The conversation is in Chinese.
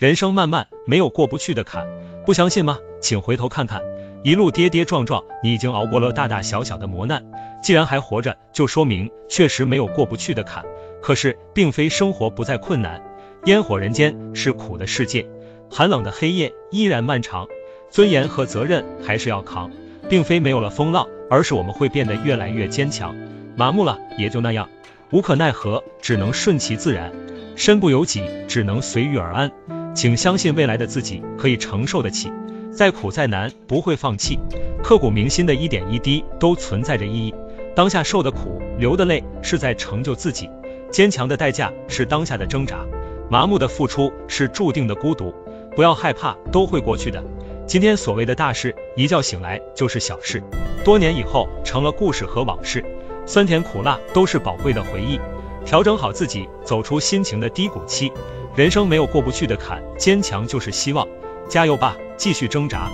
人生漫漫，没有过不去的坎。不相信吗？请回头看看，一路跌跌撞撞，你已经熬过了大大小小的磨难。既然还活着，就说明确实没有过不去的坎。可是，并非生活不再困难，烟火人间是苦的世界，寒冷的黑夜依然漫长，尊严和责任还是要扛。并非没有了风浪，而是我们会变得越来越坚强。麻木了也就那样，无可奈何，只能顺其自然。身不由己，只能随遇而安。请相信未来的自己可以承受得起，再苦再难不会放弃。刻骨铭心的一点一滴都存在着意义。当下受的苦，流的泪是在成就自己。坚强的代价是当下的挣扎，麻木的付出是注定的孤独。不要害怕，都会过去的。今天所谓的大事，一觉醒来就是小事，多年以后成了故事和往事，酸甜苦辣都是宝贵的回忆。调整好自己，走出心情的低谷期。人生没有过不去的坎，坚强就是希望。加油吧，继续挣扎。